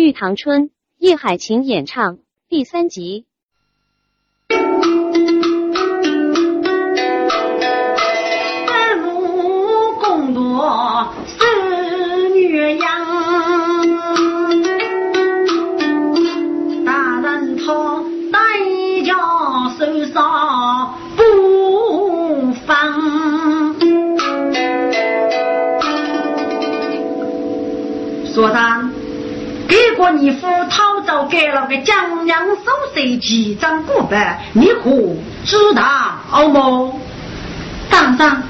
玉堂春》叶海晴演唱第三集。给过你夫讨走给了个江阳守岁几张古板，你可知道么？当然，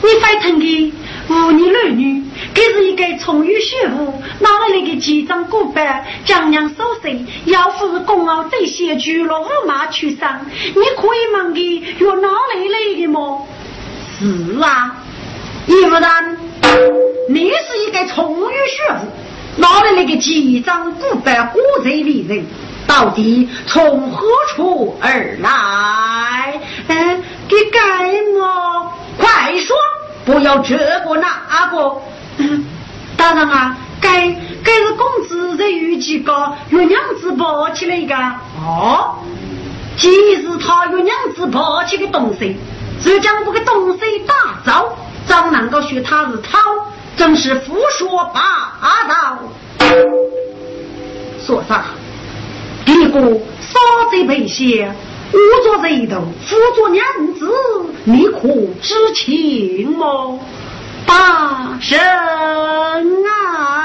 你非疼的妇女儿女，这是一个充裕媳妇，哪来那个几张古板？江阳守岁，要不是公熬这些去了五马去上，你可以问的有哪里来的么？是啊，不然，你是一个充裕媳妇。拿来那个几张古板火贼的人，到底从何处而来？嗯，给盖么？快说，不要这个那个。大人啊，该该是公子在与几个月娘子抱起来个。哦，既是他月娘子抱起的东西，就将这个东西打造，怎能够说他是他？真是胡说八道！说啥？一个杀贼赔血，我做贼头，辅佐娘子，你可知情么？大神啊！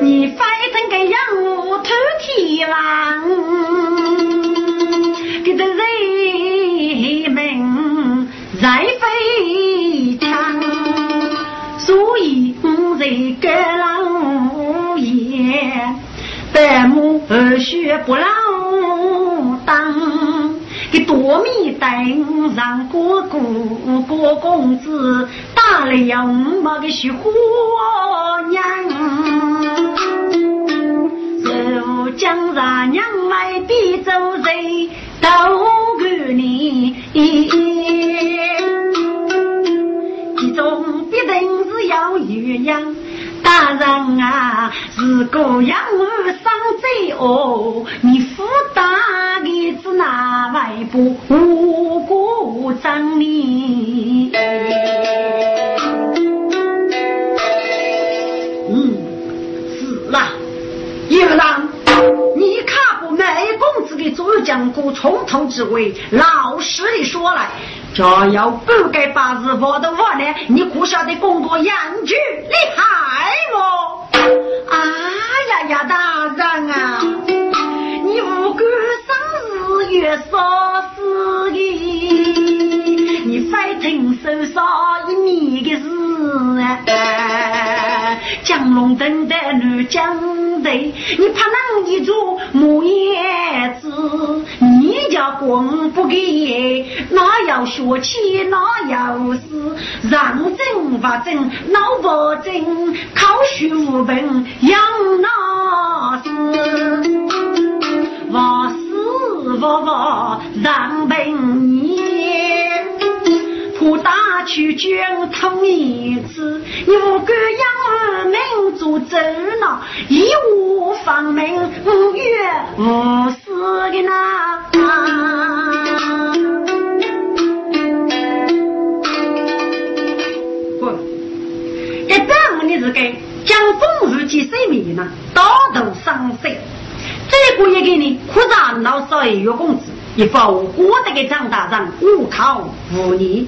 你非等个养我偷天王，不让当，给多米登上过过过公子，打了要五毛个雪花娘，受江上娘来比走人，都给你。其中必定是要鸳鸯，大人啊，如果要我上罪恶，你负大的是哪位不无辜张你？嗯，是啦，有郎，你看过梅公子的左右将过冲头之位，老实的说来。只要不该把日我的话呢，你可晓得工作严峻厉害么？哎呀呀，大人啊，你不管生日月少死的，你非听手上一年的事啊！江龙镇的女将队，你怕能一住木叶子？你家公不给，哪要学起哪要死？让真不真，老不真，考学无本养哪死？我死我我让本年。我打去卷通一次，又敢养儿民做走呢？义无反命，无怨无死的呐！不，这当你是该将风雨及生命呢，大头伤身。这个也给你扩张老少爷月工资。一包我这个张大人无靠无依，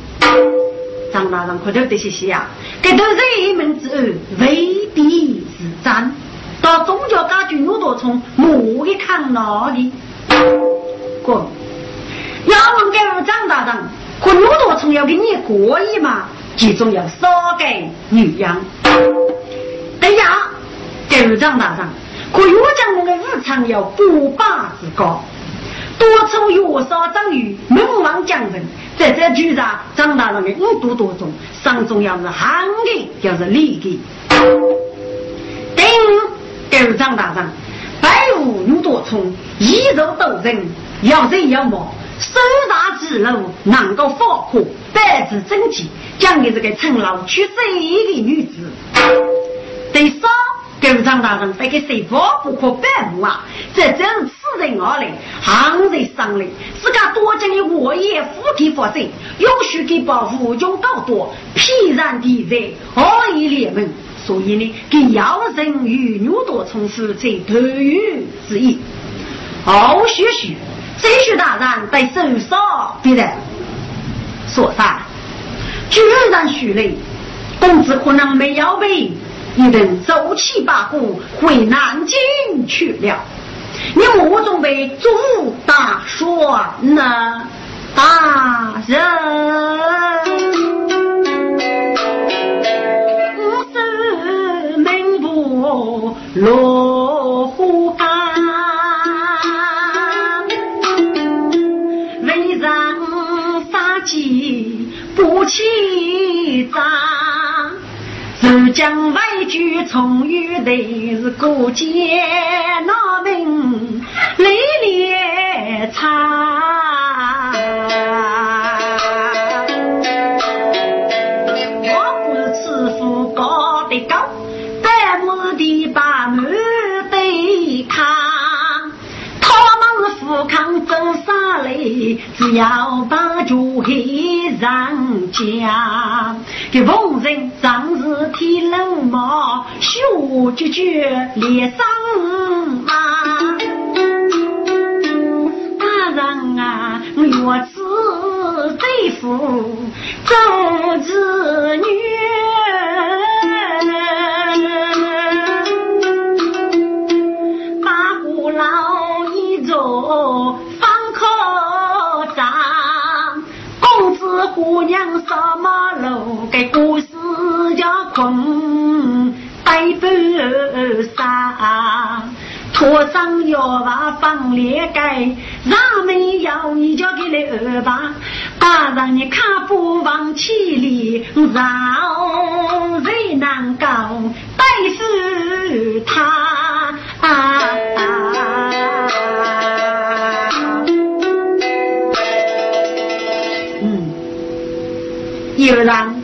张大人可头得些些啊！给头人门之恩，为敌是战，到宗教家军有多从莫一看哪里？哥，要问给我张大人，可路多从要给你过意嘛？其中要少给女养。对呀，给我张大人，可我讲我的日常要不把子高。多出月少张宇，门王将人，在这局上，张大人的五度多重，上中要是行的，要是利的。丁给张大人，百无有多重，一肉斗人，要人要貌，手大之路能够放火，百字真气，讲的这个陈老去谁的女子。给张大人非给谁佛不可反目啊！这真是此人而来，行人上来，自家多讲的我也夫给佛身，有许给保护用高多，必然地在何以联盟？所以呢，给妖人与牛多从事在头语之意。好学学，这些大人在手上必然说啥？居然许雷，公子可能没有被。一等走七八股回南京去了，你莫准备做大说呢，大人。我是名不落户干，为人杀鸡不欺诈。浙江外居从玉的是过街那名雷烈差，我不是吃富高的高，白目的把门对抗，他们是富康走上来，只要把酒黑上家。给逢人常是天冷毛，血决绝脸上马。大人啊，我只对付周子女，子姑娘什么？给故事叫困白头纱，拖上腰把放裂盖，上面要你叫给来二把，把让你看不忘起里，让人难搞白死他。嗯，有人。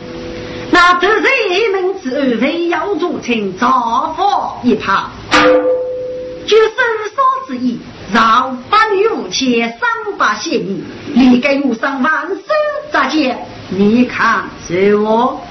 那得罪门之非要做成造福一旁，就伸手之意，让八女无钱，三八谢你，你给我上万寿咋见？你看是我，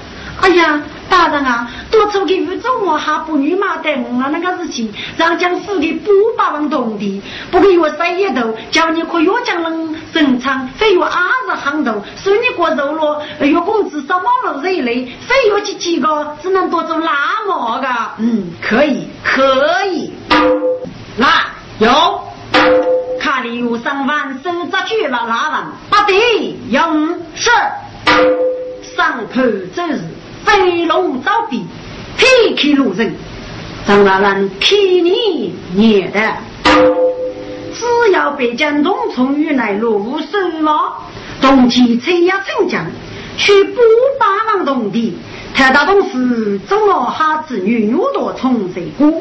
哎呀！大人啊，多出给五种我还不女嘛带我那个事情，让将府的不把王懂的，不给我塞一头，叫你可越将人正常，非有二十行头，说你过肉了，月工资少毛了这一类，非要去几个，只能多做拉毛个，嗯，可以，可以，那有，卡里有上万手扎去了拉人，不得用是上头走日。飞龙招比，劈开路人，张大人替你念的。只要北疆东从与来入手了，冬季吹呀成江，去不八王东地，太大东是中老哈子女女多从谁过？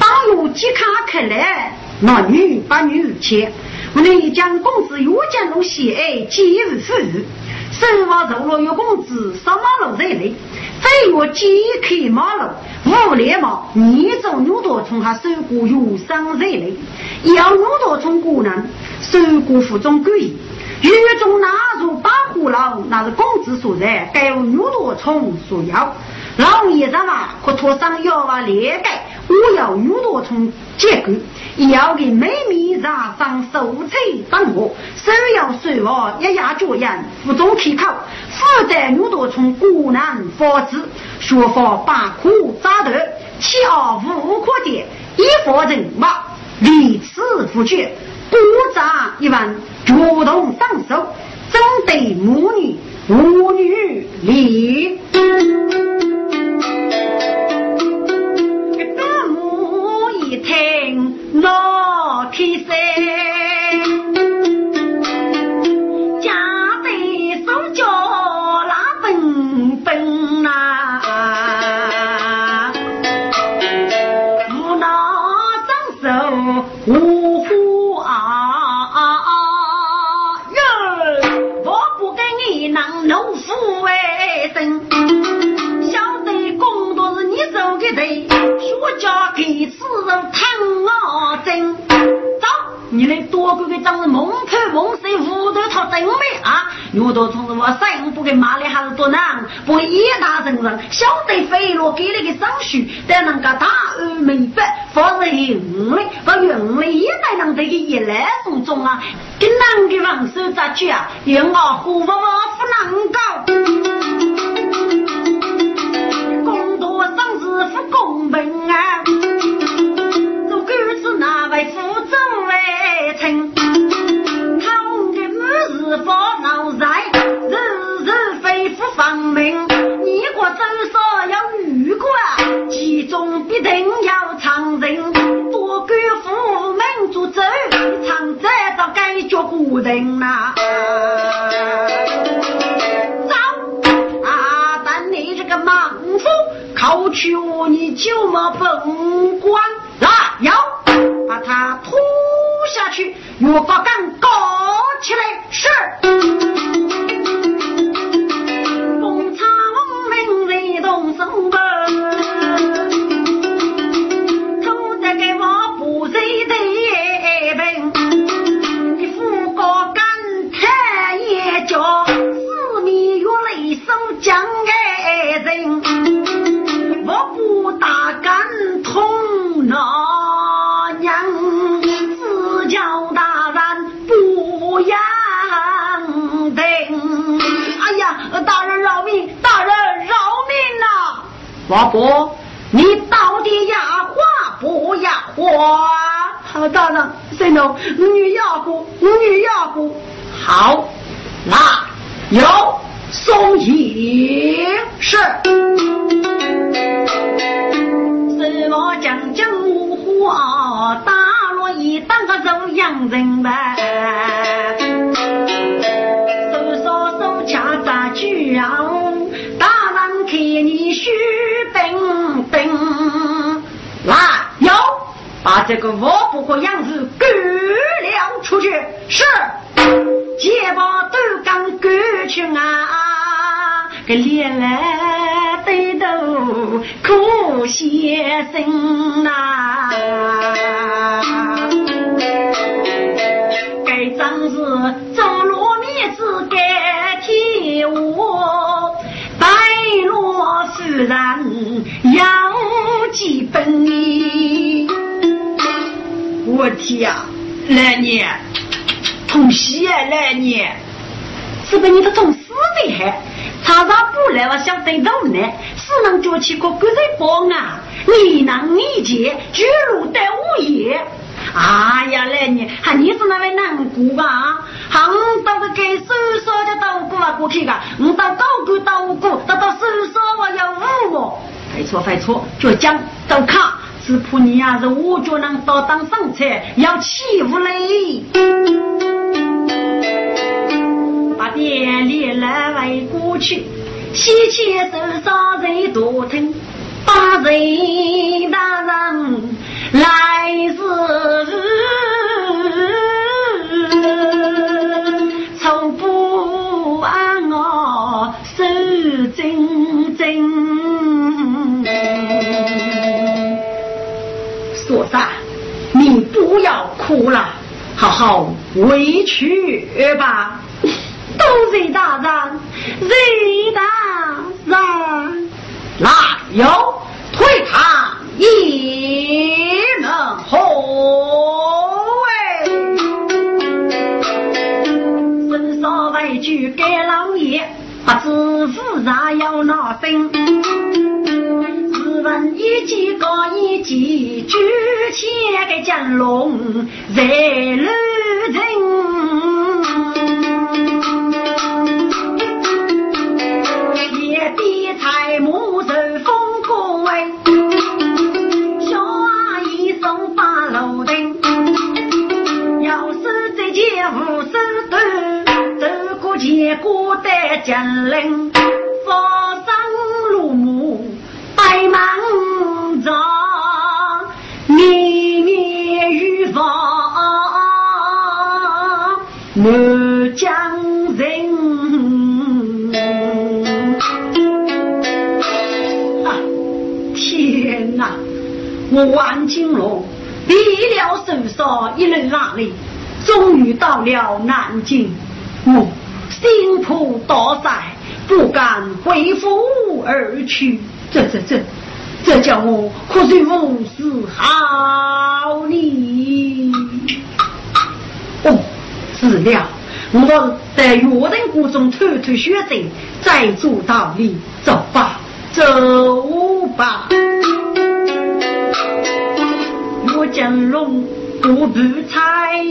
当有即卡克来，那女把女切，我内将公子又将路喜爱，几日富裕。生活走了月工资，什么路在内？飞我揭开马路，五连毛，你走牛多从他手过有伤热泪，要牛驼从过难，受过腹中鬼，狱中纳入八虎牢，那是公子所在，该有牛驼从所要。老爷子嘛，可托上要啊连盖，我要牛多从结构，要给妹妹染上手彩当我，手要水我一压脚印，腹中开口，负责牛多从孤男发子，学法把苦扎头，七二无可点，一佛人马，离此不绝，不扎一万，主动上手，针对母女，母女听。老天声，你来多哥个长得蒙头蒙水，屋头他真美啊！我都从我生不给妈的还是多难，不一大人人晓得飞落给那个上书，但能够大而美白，方是用的，把用的也得能这个一来送中啊！跟男的王手咋去啊？用我虎娃娃不能够。不公平啊！如果是那位副总来称，他的母是发闹在，日日非不放命。你我至少要遇过，其中必定要藏人，多管父门做主，常在到该脚固定呐。好去我你就么甭管，来要把他拖下去，我把杆搞起来是。王伯，你到底压花不压花？好大人，谁能？女压过，女压过。好，那有送迎是。什么将军无花，大罗一当个走洋人呗。把这个我不和样子赶了出去。是，结把都刚赶去啊，个脸来我天呀，来年同喜啊，来年是被你的同事危害，常常不来我想对头呢，只能叫起个个人帮啊，你能理解，巨鹿得无业。哎呀，来你，还你是那位难过吧？还我到个给手手的到过啊过去个，我到高官到过，到到手手我要五我。没错没错，就讲都看，只怕你要是我就能到当生财，要欺负嘞。把店里来围过去，西气手上人多听，把人大人。来是不要哭了，好好委屈吧。都是大人，大人，那有退堂？一门后哎，身上委屈给老爷，不知夫啥要拿分。闻一级高一级，举起个金龙在路城，也比财母受风光哎。无手段，走过千古的金陵，放上落幕，白忙着，年年欲访满江人。啊，天人啊！我万金龙历了受伤，一路上来，终于到了南京。我心魄多灾，不敢回府而去。这这这，这叫我可算无事好呢。哦，是了，我在岳人谷中偷偷学着，再做道理。走吧，走吧。我将龙不不猜，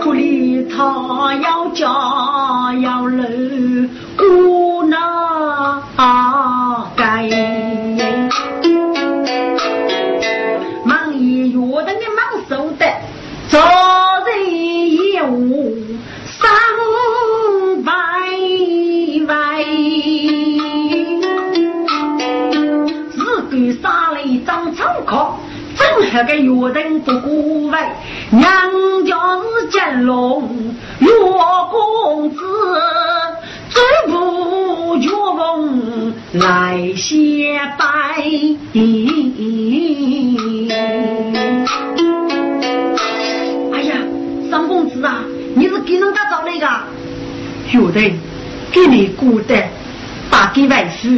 苦里他要家要楼，正合个约定不顾为，娘家是金龙岳公子，最不绝风来谢拜。哎呀，三公子啊，你是给人家找那个？有的给你雇的，打给外父，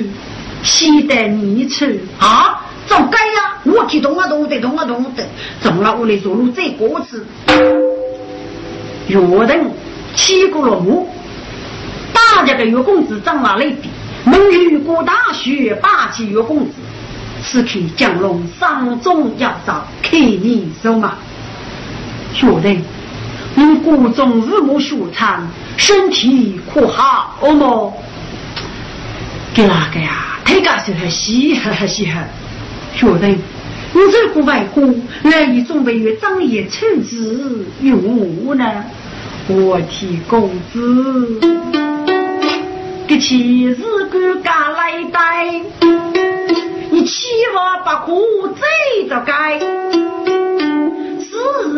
西得你吃啊？怎该呀？我去动啊动的，动啊动的，中了我的走路这过次。有人起过了幕，大家的岳公子长了泪滴，能与过大学霸气岳公子，此刻降龙上中要早，看你手嘛。学人，你谷中日暮舒畅，身体可好么？给哪个呀？太干是很稀罕很稀罕。学人，你这个外公来以准备与张爷处置用我呢？我替公子，给妻日干干来带，你千万不可再着该。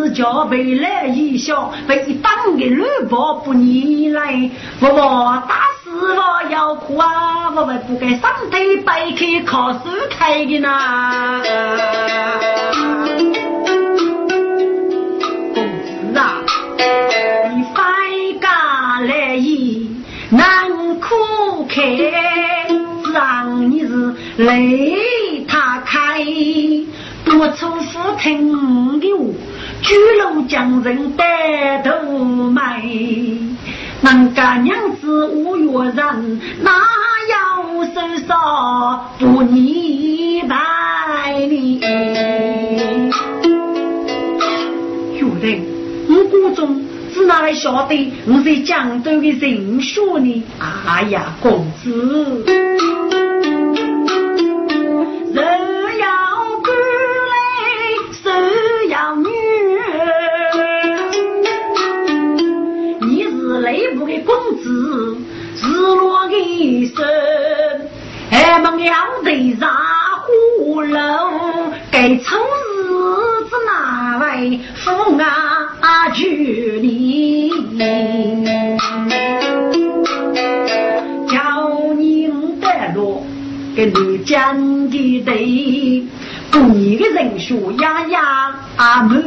是叫未来一笑，被当的绿宝不逆来，我我打死我要哭啊！我们不该上台摆开靠手开的呢。公子啊，你翻家来意难苦开，让你是泪他开。多出府听的话，举楼将人带头埋。人家娘子五月人，哪有手少不你拜你？有人，我国中只哪来晓得我在江州的人说呢？哎呀，公子。人要赶来，手要落的身，还忙要得上火楼，该出日子哪位父啊娶你？叫您得落。给你讲的对，过年的人数呀呀啊满，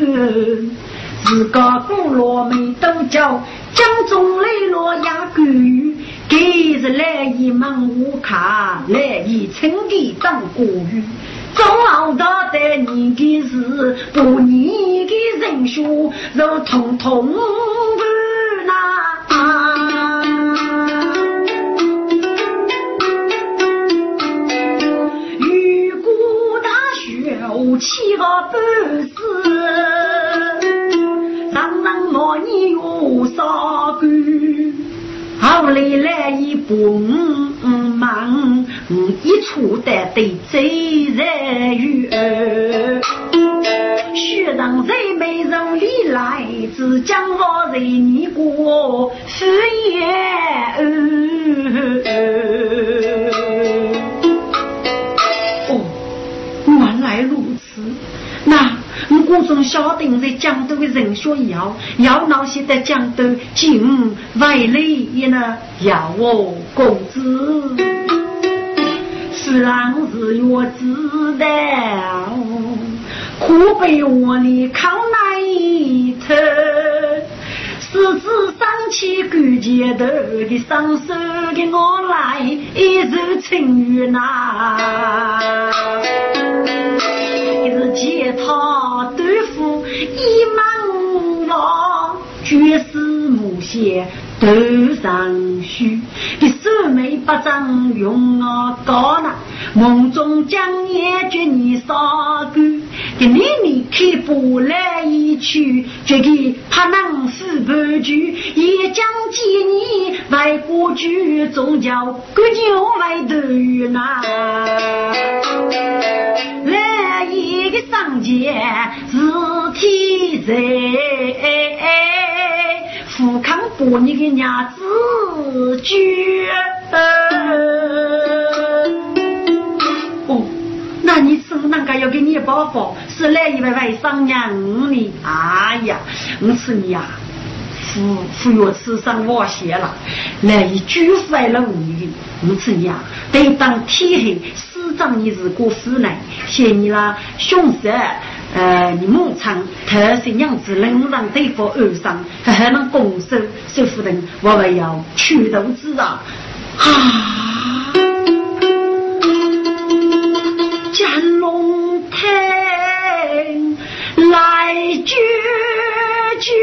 自个古老没都叫江中来落呀狗，给日来一门无卡，来一称的当国语。中老大的你的事，过年的人数都统统不拿。雨过大雪，七个半死，人人莫你有啥干？后来来一帮忙，一处的对贼人远。学人没人里来，只将我人你过是也。我国中晓得在江都的人学要要那些在江都进外来也呢，要我工资。虽然是我知道，可被我的靠难头。狮子上起关节头的双手给我来一手青玉呐，是吉他对付一门王，绝世无邪。头上须，你手眉不张用我高呢？梦中将夜绝你杀干，给你你开不来一去，这个怕能死不惧，也将见你外国剧，终叫国牛外头呐。来一个上街是天在。富康伯你的娘子绝。哦，那你是那个要给你包包？是来一位外甥娘呢？哎呀，我是你呀，富富岳吃上我谢了，来一句坏了你的，我是你呀，得当天黑师长你是过夫来，谢你啦，凶神。呃，你牧场特色娘子能让对方安上，还还能拱手守夫人，我们要驱头之啊！啊，江龙亭来决绝。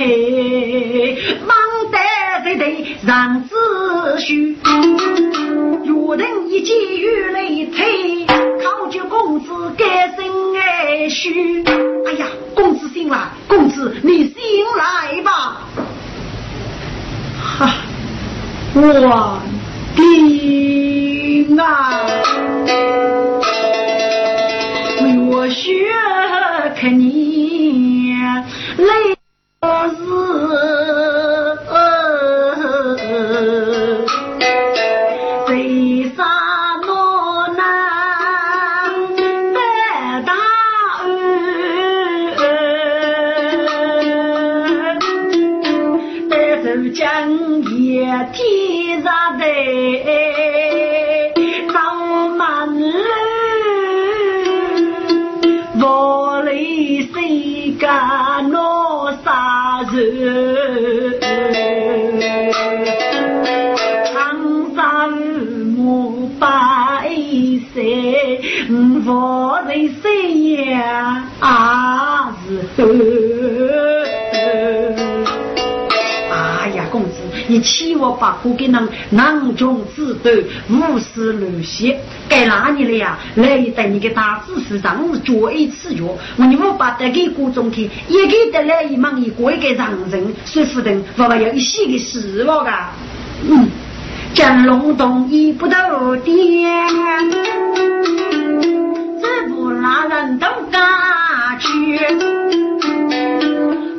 忙得得得让子虚，若人一见雨泪退，考究公子该生爱须。哎呀，公子醒来，公子你醒来吧。哈，我的啊！为我学看你我把苦给人囊中之斗，无视乱邪，该哪里了呀？来带你个大知识，上是脚一次脚，我你我把这个锅中去，也给得来一忙一过一个让人，说不定娃娃要一些个事了噶。嗯，江龙洞一不到点，这不拉人都敢去，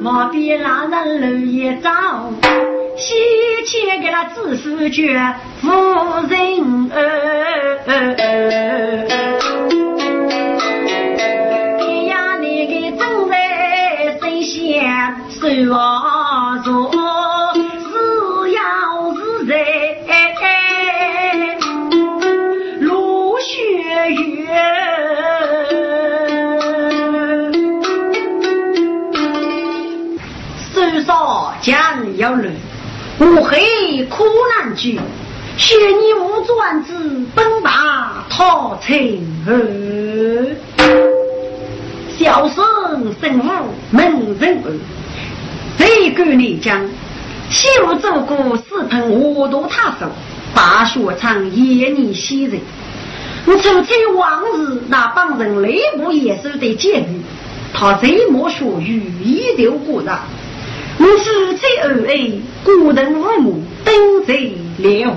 莫比拉人路也早。西迁给他知府绝夫人儿，别呀那个正在神仙守望着，是要是在落雪月，手上将要乱。乌黑苦难句，学你无转子，奔大讨情儿。小生生无门人儿，这个你讲，西路走过，四盆我都他手，大学场夜你袭人。我抽起往日那帮人内部野兽的监狱，他这么说语一流过人。我夫妻二爱，孤灯无母，等在烈火。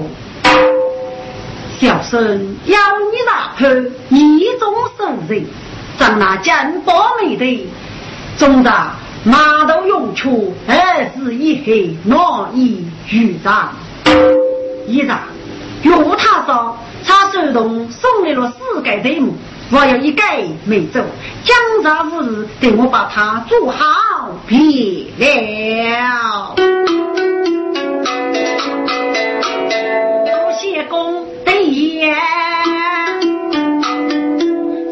小生要你那后一种手人，将那金宝美的，中大马头用处，二是一黑，难以预长。一长用他说，他手中送来了四个队目，我有一个没走，江上无日，等我把他做好别了。多谢公对言，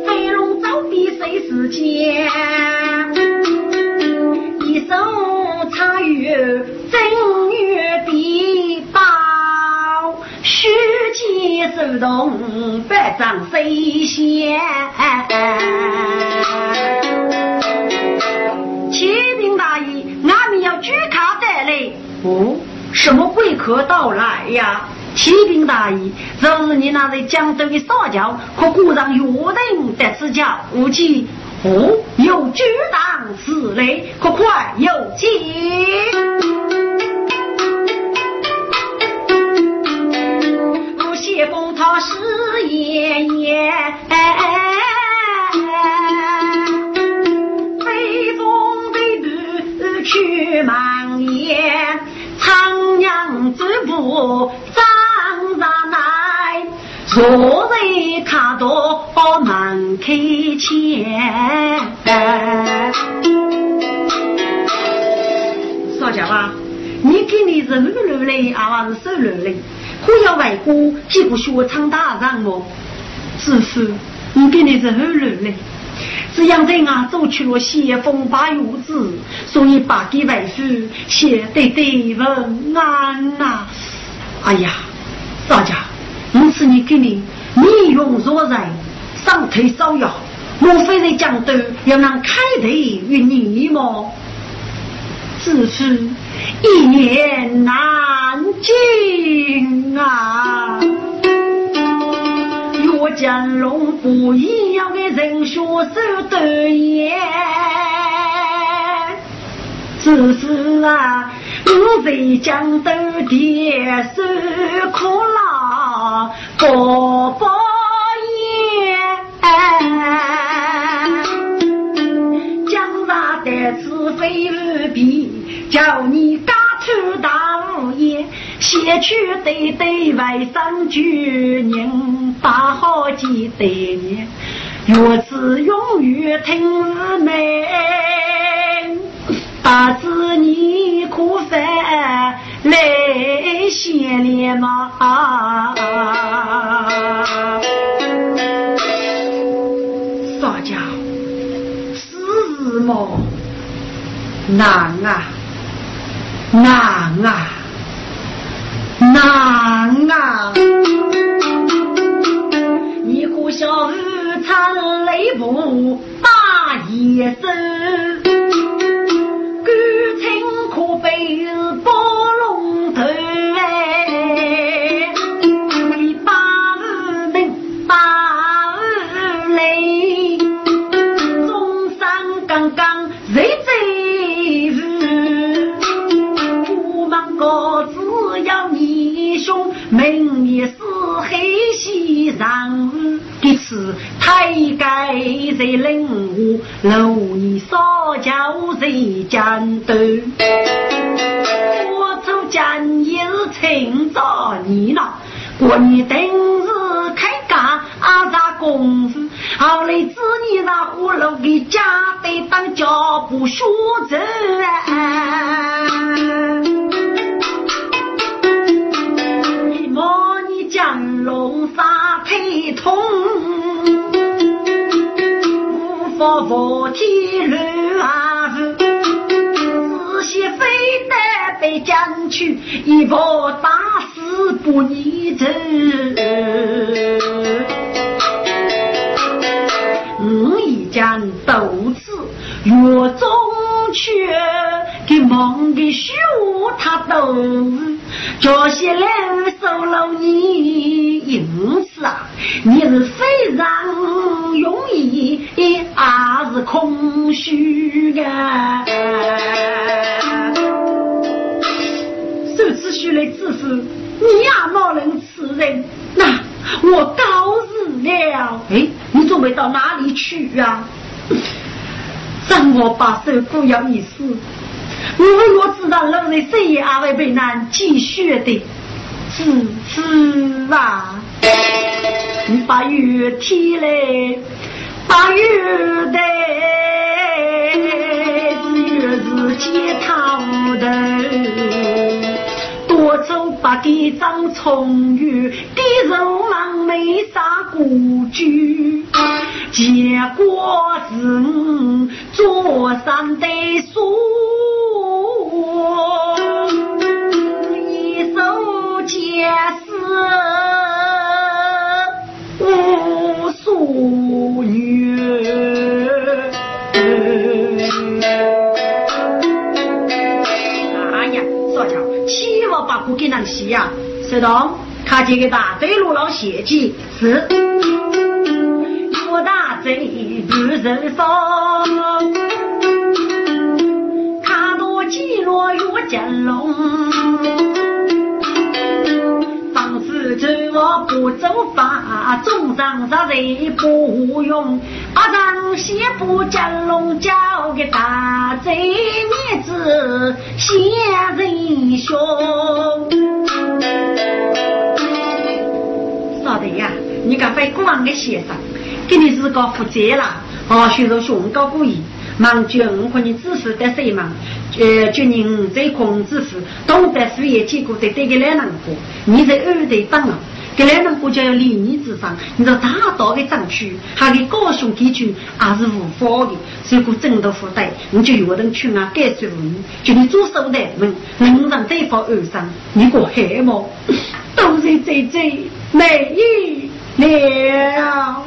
飞龙走壁谁是剑？一手插月虚剑手动百丈飞仙。启禀大爷，俺们要举卡得来。哦，什么贵客到来呀？启禀大爷，昨日你那在江州的撒娇，可顾上约定得此教，无忌哦，有举当此类，可快有请。阳之步。坐在卡多门开前，少家吧，你给你是女流嘞，还是手流嘞？可要外国几个学唱大人么？师傅，你给你是后流嘞？这样在俺走去了先锋把月子，所以把给外父写得对文安呐。哎呀，大家。因此，你给你利用弱人，上腿烧药，莫非在江都要让开头与你吗？只是一言难尽啊！若江龙不一样的人学手段也，只是啊。我在江都的受苦了，过不夜。江上的子非无比，叫你家出大无业，先去对对外甥举人，把好几代年，若是永远听妹。大子，你可烦来先连吗？少家是么？难啊，难啊，难啊！你可小日参雷布大野生。改在领悟，六年少教在江都，我出家也是趁早年了。过年等日开家阿啥功夫？后来子女那葫芦给家得当脚步学走佛天乱啊子，仔细非得被将去，一炮打死不逆走。我已将斗志越中去，给忙的虚他都这些人收了你，因此啊，你是非常容易，也是空虚啊？受此虚来之事，你也莫能此人。那我告辞了。哎，你准备到哪里去啊？让我把手不要一死。我若知道老人深夜阿会被难继续的，是是啊，你把雨提来，把雨带，只月是接他无头。多走八地长葱郁，地肉忙没啥故居，结果是桌上的书。也是无数月。哎呀，少乔，七万把苦给人洗呀！石东，看见个大嘴路老血迹是，我大嘴不人少，看到几落月见龙。走我不走法，中上杀人不用。阿丈先不将龙交给大贼面子显人凶。少的呀，你敢飞光的先生，给你自个负责了。哦，学着胸高故意。忙君和你知识得谁忙？呃，就你在控制府，懂得事业结果在对个来难过，你在二队当了，给来人国家要立你之上，你这大道的争取，还给高雄地区还是无法的，如果真的负担，你就有人去啊，改税无你，就你做手的们，能让对方而上，你过海吗？都是在这美了，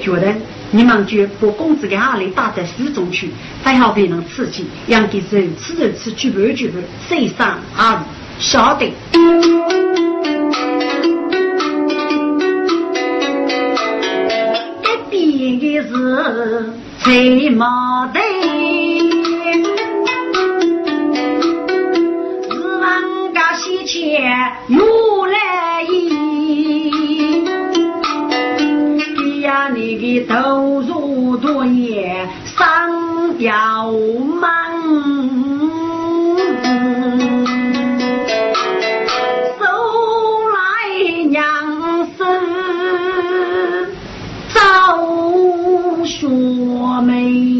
觉得。你们就把工资给阿里打在市中去，还好别人刺激，让给人吃人吃，举办举办，谁上阿里晓得？一边的是谁毛的？是万家西迁如来意。你的投入多年，上吊门，收来娘子早学美。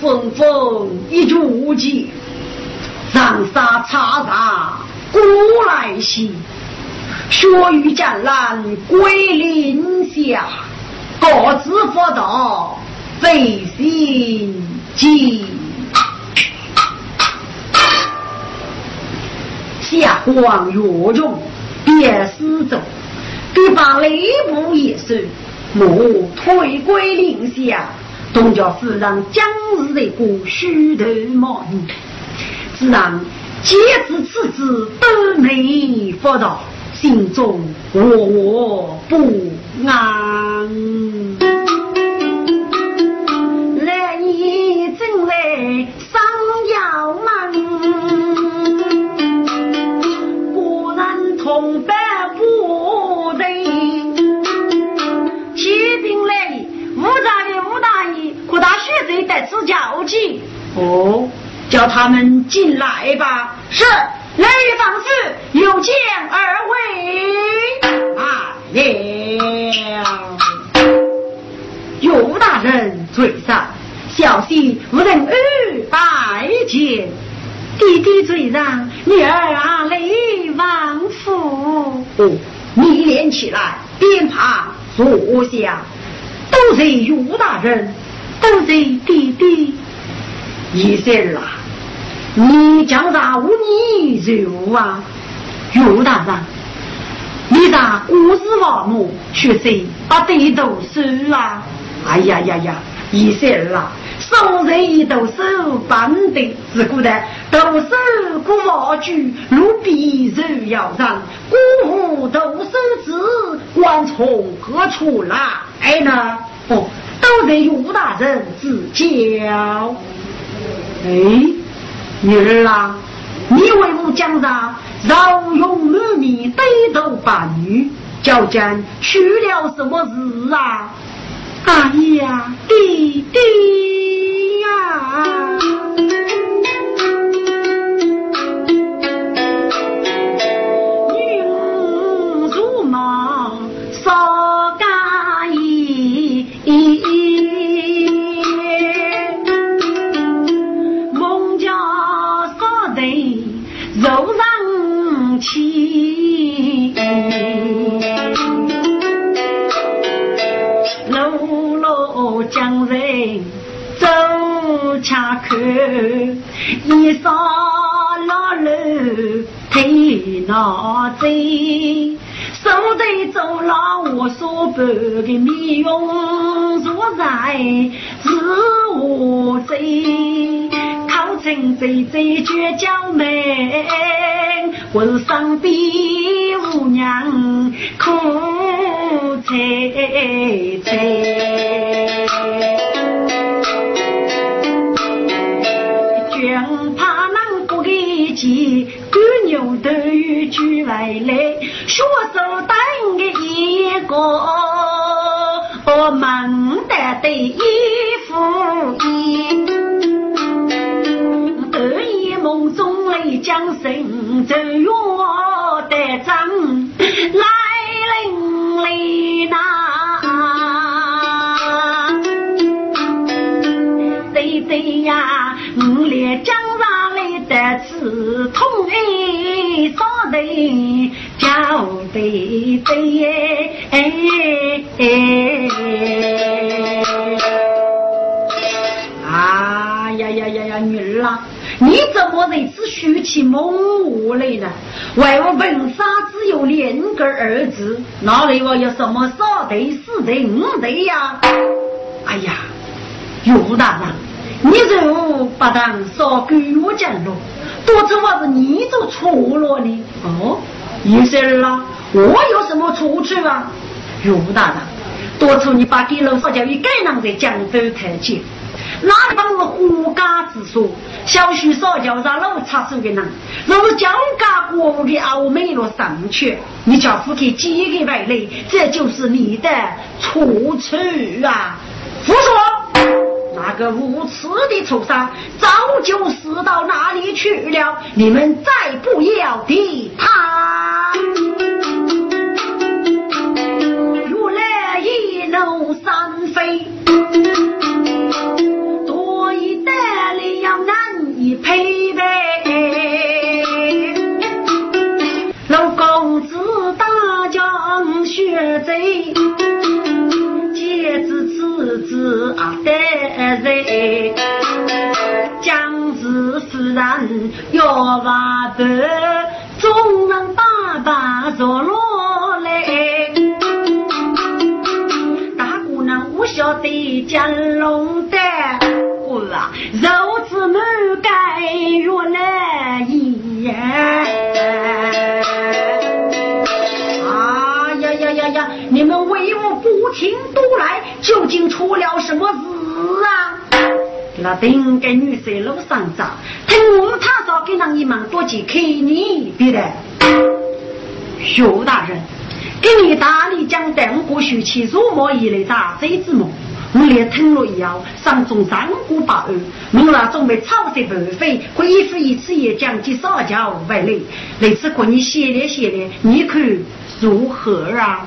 风风一竹节，长沙茶茶古来稀。雪雨江南归林下，各自佛道费心机。下光月中别思走，对方雷部也是，莫退归林下。东家夫人将日的过虚头貌女，自然皆知此子都没发道，心中窝窝不安。来年正来上窑门，果然同伴扩大学生在此交集哦，叫他们进来吧。是，雷方士有见二位。啊，了。尤大人嘴上，小婿无人二拜见。弟弟嘴上，女儿啊雷王府。哦，你连起来，边爬坐下。都是尤大人。都是弟弟，医生啦，你叫啥无你肉啊？岳大人，你咋故事王母学生把对头手啊？哎呀呀呀，医生啦，手人一抖手办的，只顾得抖手鼓毛举，如匕首要上，鼓舞抖手指，管从何处来呢？哦。都得吴大人指教。哎，女儿啊，你为我讲啥？饶用满面，对头把女，叫将出了什么事啊？哎呀，弟弟呀。一上老楼推脑子，手在走廊我所伴的面容如在是我醉，靠近最最绝娇美，浑身比无娘苦菜菜。干牛头又举回来，学手等的一个门的的衣服衣，得意梦中泪将神，正月的张来临来呐，对对呀，我来江上。得刺痛哎，少得叫得得哎哎！啊呀呀呀呀，女儿啊，你怎么如此虚气猛无来呢？为我本杀只有两个儿子，哪里我有什么少得四得五得呀？哎呀，尤大人。你就不当少给我讲了，多次我是你做错了呢？哦，医生啦，我有什么错处啊？岳大人，多次你把给老少教育该让在江州台阶，哪里帮是胡家之说？小许少教上老插手的人，若是江家国务的奥美了上去，你叫夫妻几个外来，这就是你的错处啊！胡说！那个无耻的畜生早就死到哪里去了？你们再不要提他！如来一怒三飞，多一得力要难以配备。老公子大将血贼。子啊得人，将士夫人要瓦白，众人爸爸坐落来。大姑娘我晓得江龙的，我啊肉子满盖月来啊呀呀！你们为我不听都来。究竟出了什么事啊？那顶个女婿路上走，听我他说给让你们多去看你，别的。薛大人，给你大力讲的，我过去去入魔以来大贼之梦，我连听了以后，上中三顾八二，我那准备草蛇不飞，可一夫一次也讲及少教外来，那次可你写了写了，你看如何啊？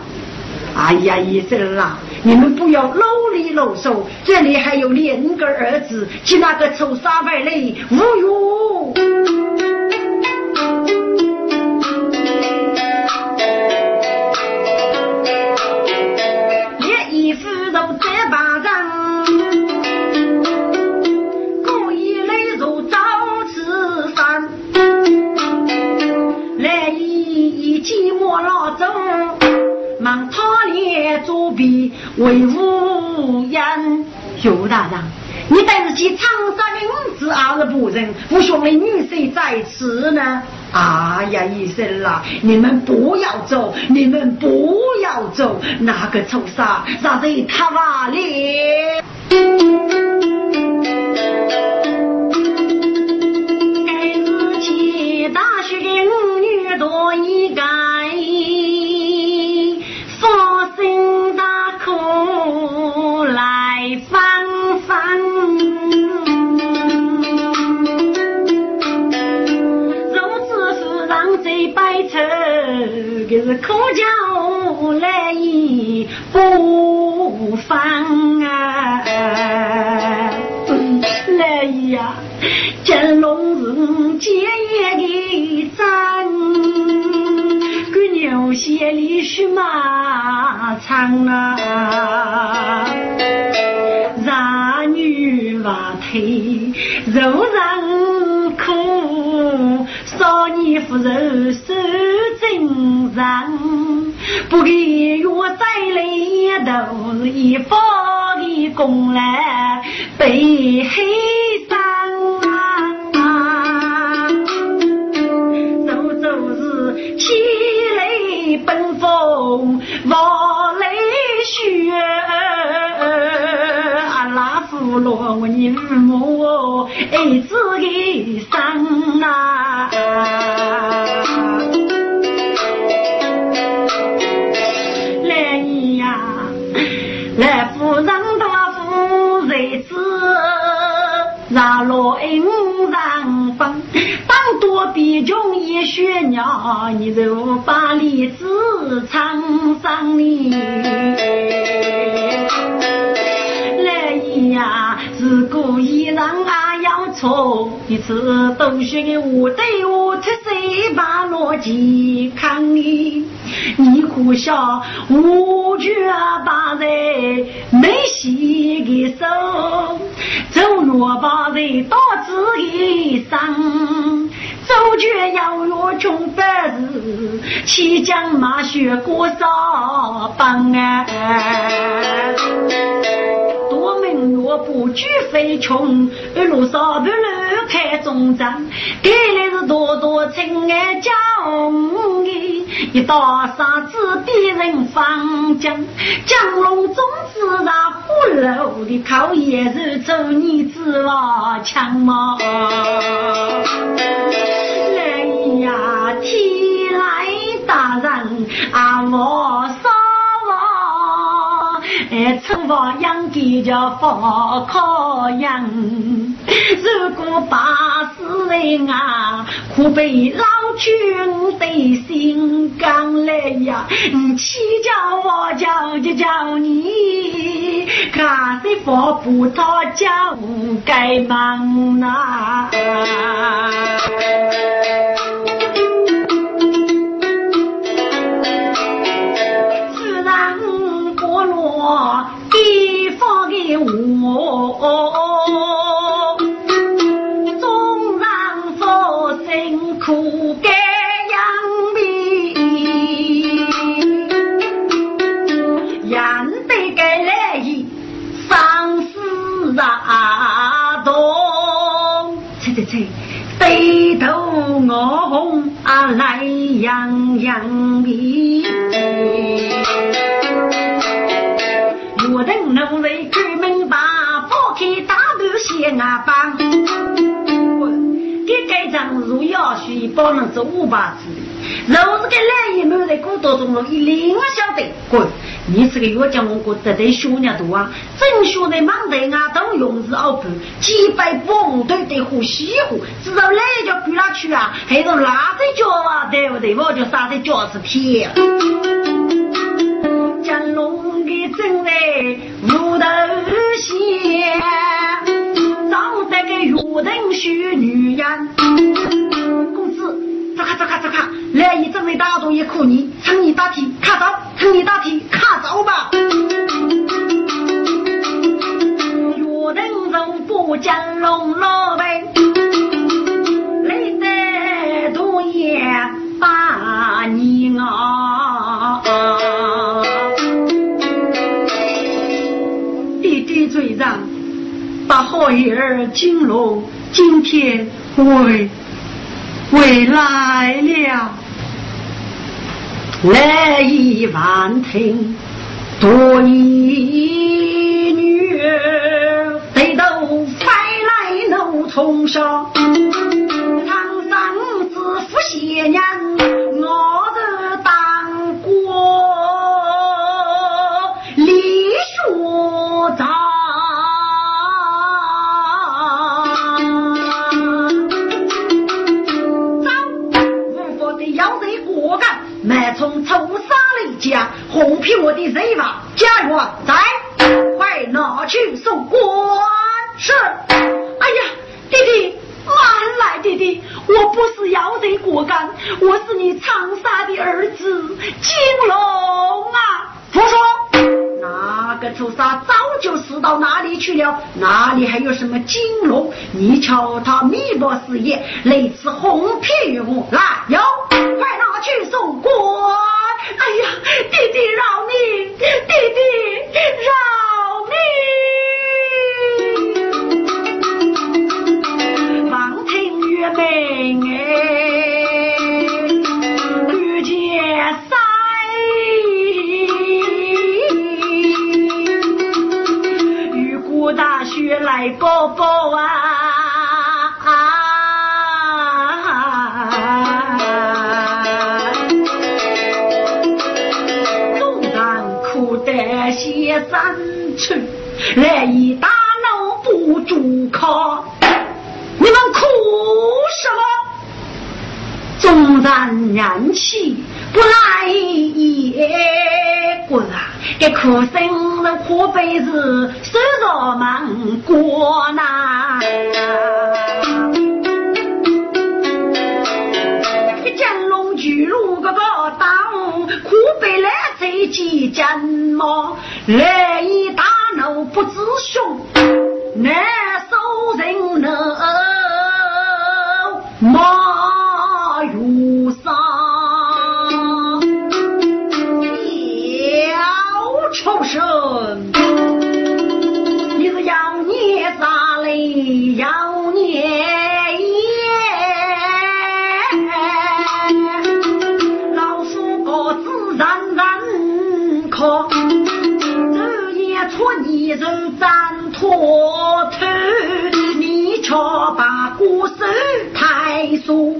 哎呀，医生啊，你们不要啰里啰嗦，这里还有两个儿子，去那个臭沙外来侮辱。作弊为无言，邱大人，你但是去长沙名字二十不人，我兄弟女婿在此呢。哎呀，医生啦，你们不要走，你们不要走，那个臭傻让人他瓦咧。该自己大学五女多一个。可叫来意不放啊！来意呀，金龙是结业的簪，跟牛鞋里须马长啊，男女娃腿柔韧苦，少年妇人手真长，不给我再来都是一方的功来背黑山啊，走走是气雷奔风，望雷雪。阿拉夫罗我你父母儿子的生啊。来呀，来夫人大夫人子，让老恩让帮，当多比穷也学鸟，你就把荔枝唱上你。来呀，是故意让错，一次都学给我对我特谁把逻辑看你，你苦笑无觉把人没洗的手，走路把人导致一生。周觉要若穷百日，骑将马学过少帮啊。多门若不举飞穷，一路上不路开中章，给来是多多情爱教义，一道杀子逼人方将，将龙种子那虎楼的靠也是走你子哇强嘛。来呀，提来大人啊，我烧我，哎，厨房养鸡叫放烤羊。如果把死人啊，可被老君的心肝来呀，你起叫我叫就叫你，看谁发不到叫该忙呐。哦哦哦哦。头先啊帮，给该张如要许帮人做五把子的。若是个来也没在古道中了，一零我晓得，滚！你这个越讲我国得罪小伢多啊，真学的忙得啊都用是熬盘，几百帮对对呼西湖，知道来就归哪去啊？还是拉在脚啊，对不对？我就撒在脚是铁。江龙的正在无头线，长得个约定须女人，公子。走开走开走开！来一阵为大多也可你，趁你大体看走，趁你大体看走吧。若能人不将龙老板，累得多也把你啊！把好儿金龙今天为。回来了，来一万听，多一女，得都快来怒冲上，唐山知府些年，哄骗我的人吧？家我在，快拿去送官。是。哎呀，弟弟，慢来，弟弟，我不是妖贼果干，我是你长沙的儿子金龙啊！胡说，那个朱砂早就死到哪里去了？哪里还有什么金龙？你瞧他密谋事业，类似哄骗于我，来，有，快拿去送官！哎呀，弟弟饶命，弟弟饶命！望听月明哎，遇见山。雨过大雪来宝宝啊！山去，来一大闹不住口，你们哭什么？纵然燃气不来也过啊！这哭声的可悲是手着忙过呐。江龙巨鹿个个当，苦悲来谁几战么？来一大怒不知凶，难受人怒马如山。要出生，你是要孽啥嘞？要一人斩脱头，你却把歌手太俗。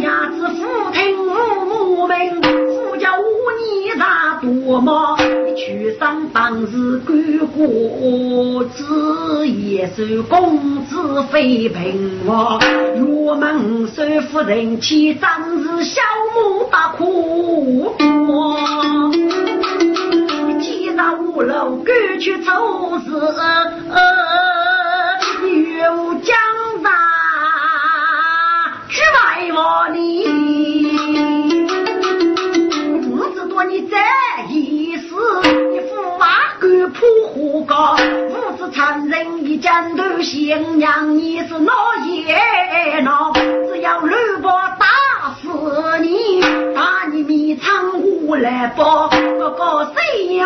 伢子父听父母命，父叫无你啥多么？去上当时干过子，也是公子非平我。入门收夫人妻，当时小母大苦多。那五楼赶去凑事，岳武江山去外望你，不知道你这意思，你父娃敢破火高，父子残忍一箭头信仰你是老爷闹，只要吕伯打死你，把你迷藏我来报，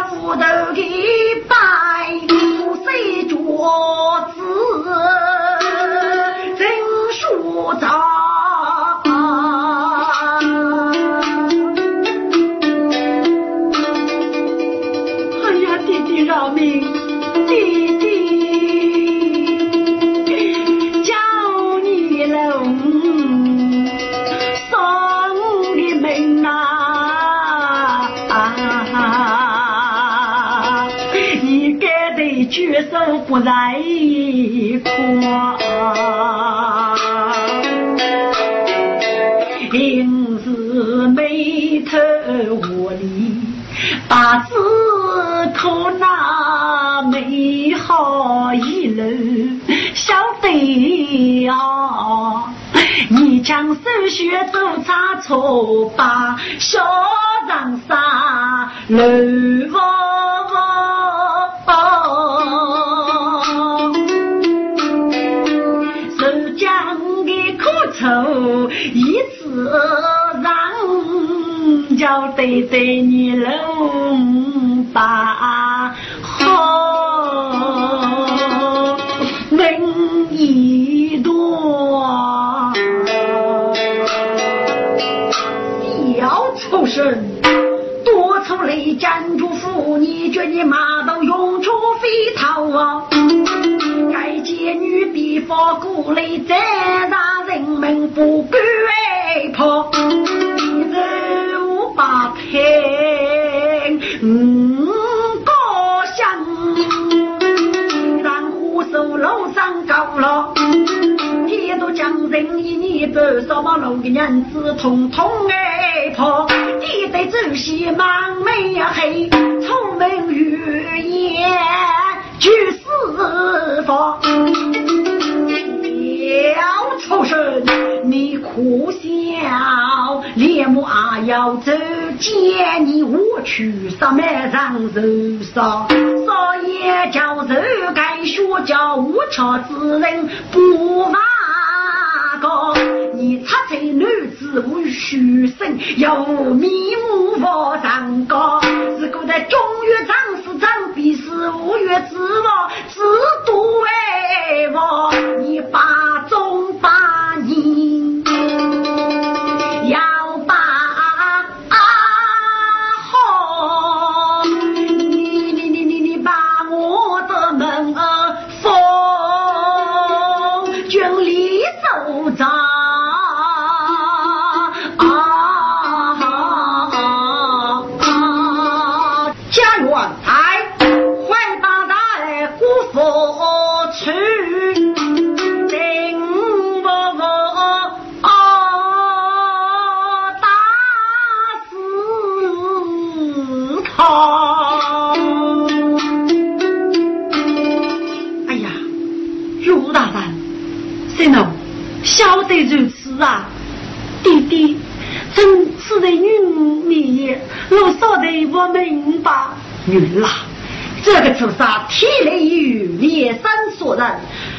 谁也不头给错，把小长沙方鼓励，再让人们不敢跑。肉把听，嗯，高兴，让虎手楼上高了。天都将人一年半，扫把龙的娘子统统哎破，弟弟仔细忙眉黑，聪明语言举四方。小畜生，你可笑，连母阿要走，见你我去上面上受伤，少爷叫人该学叫无巧之人不放哥，你插嘴女子无虚声，有面目佛上高，如果在中原长是长必是五月之王，自度为王，你把。中把晓得如此啊，弟弟，真是的女你，我说的不明白。女啦，这个菩萨体内有连山所人，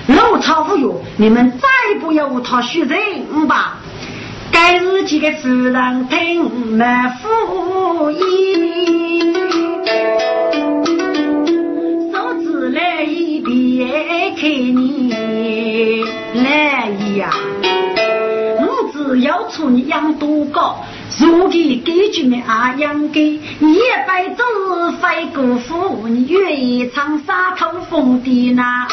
路超无用，你们再不要他许人吧。该日几个自然听没福音，手指来一别开你。来呀！要出你养多高，如今给居民阿养给，一辈子非辜负你愿意唱沙头风的那。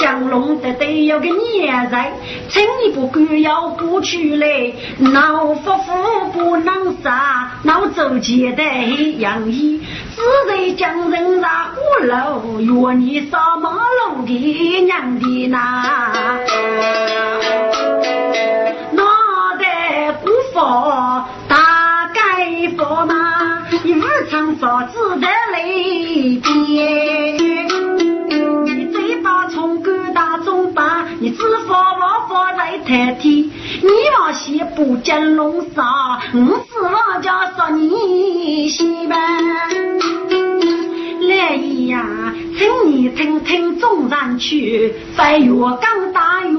江龙的得有个年在，请你不管要过去嘞，老夫妇不能杀，老周杰的养义。只在江人上五楼，约你扫马路的娘的那，脑袋不发大概发嘛，你日常嫂子的泪边，你只发我发在台底，你往西不见龙沙，我是往家说你西门。来呀，请你听听中山曲，飞越刚大岳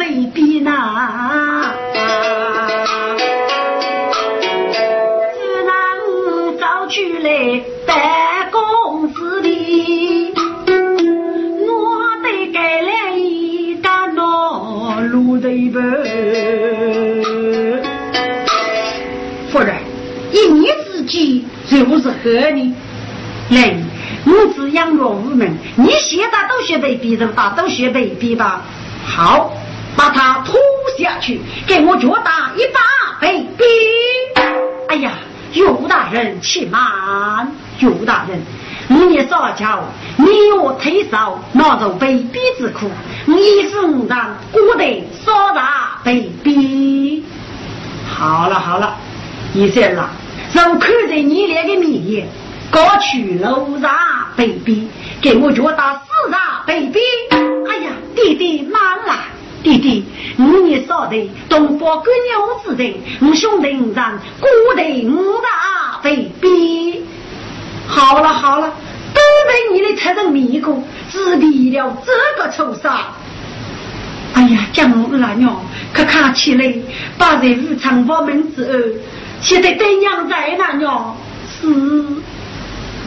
未必难。只能找去来办夫人，一年之计就是何呢。来，母子养育无门，你现在都学被逼，就把都学被逼吧。好，把他拖下去，给我脚打一把被逼。哎呀，尤大人，且慢，尤大人，你也少教，你我退烧，拿着被逼之苦，你身上过得少大被逼。好了好了，医生了，让看着你那个面。高去楼上被逼，给我脚打四上被逼。哎呀，弟弟慢了，弟弟，五年少的东方官牛之人，我兄弟五上孤的五大被逼。好了好了，被你的财神迷过，只为了这个仇杀。哎呀，江二娘，可看起来把人日常房门之后，现在对娘在哪娘是。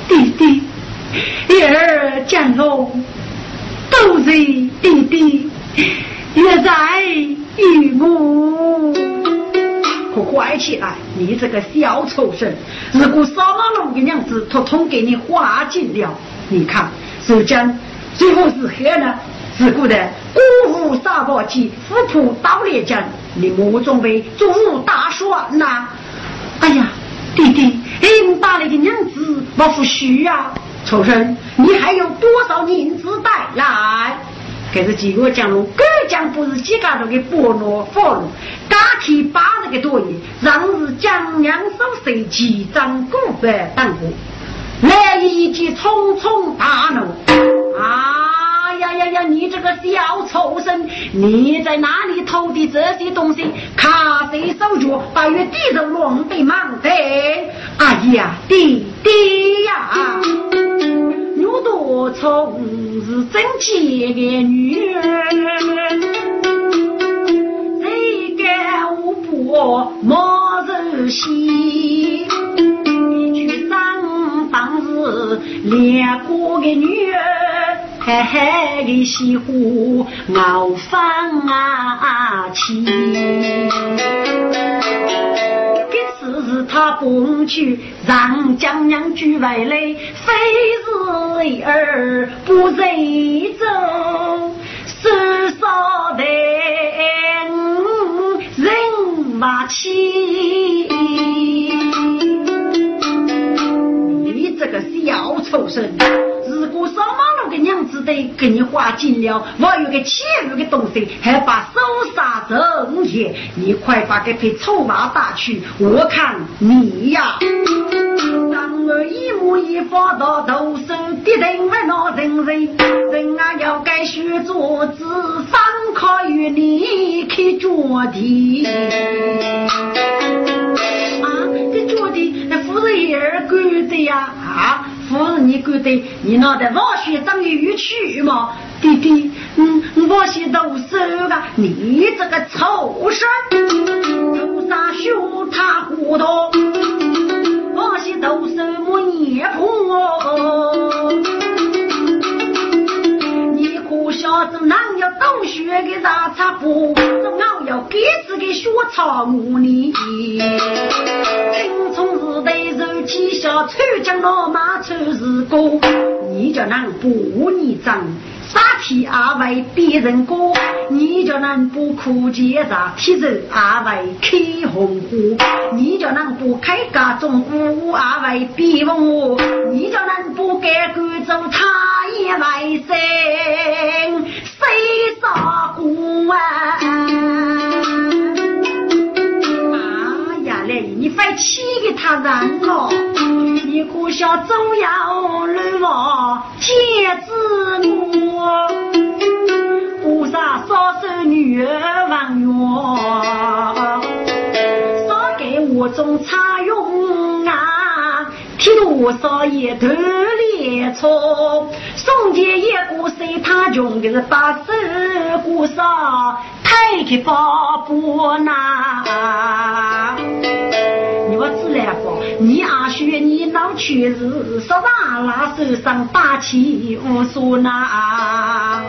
弟弟，月儿降龙，都是弟弟，也在玉母，可乖起来！你这个小畜生，如果扫马龙的娘子统统给你化尽了，你看，如今最后是何呢？是故的孤父杀伯姬，夫仆刀烈将，你莫准备做武大算呐！哎呀！弟弟，哎，打来的娘子不服虚啊！畜生，你还有多少银子带来？可是几个江龙，各江不是几家头的菠萝放路，打起八十个多年，让是江阳手手几张古板当过，来一记匆匆大怒。啊呀呀呀！你这个小畜生，你在哪里偷的这些东西？卡谁手脚，把月地肉弄得满的。哎呀，弟弟呀，牛多聪是真气的女儿。我莫如西，去上当时两个女儿，嗨嗨的西湖熬饭啊去。他不去，让江娘举外来，非是儿不认走，是少的。马气，你这个小畜生！如果扫马路的娘子得给你花尽了，我有个钱有个东西，还把手杀挣钱，你快把这匹臭马打去，我看你呀！当我一模一发到头上，必定会闹人人，人啊要该学做子，方可与你去着地。啊，这着地那夫人也儿干的呀？啊，不是你干的，你脑袋往学长有去吗？弟弟，嗯，我是读书的，你这个畜生，头上学他糊涂。我是读书莫念破，可晓得哪有读书的啥差不？总要给自己学草木呢。青葱时代，手提小，穿将老马穿是歌，你叫哪不你长？杀体阿为别人过，你叫人不苦节上天人阿为开红花，你叫人不开家中屋阿为别问我，你叫人不该赶走他也为生，谁杀过啊？你快气给他人了！你可笑中央乱王见子母，菩萨少收女儿王元，少给我种茶用啊！替我少爷头脸错，送钱一个随他穷的是八十过少，太去发不拿。来说，你阿叔你老去是说啥啦？手上把气无所拿。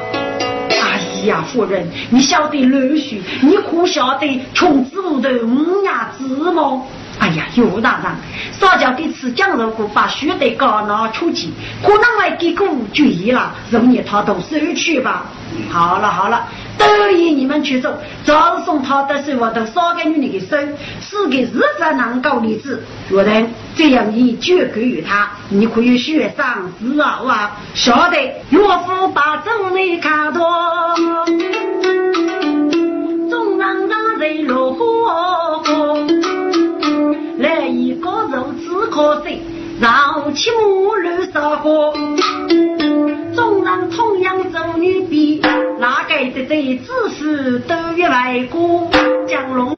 哎呀，夫人，你晓得乱说，你可晓得穷子无头五伢子吗？哎呀，尤大人，少叫给吃酱肉锅，把血得高拿出去，可能会给个注意了，容易他都收去吧。好了好了。都依你们去做，早送他的手，我都烧给你的手，是个日子难搞的事。若然这样，你就给予他，你可以学上自傲啊！晓得岳父把众人看到，众人让人落火，来一个肉只可惜，让起木路烧火。众人同样做女婢，哪个的这知识都越外过江龙。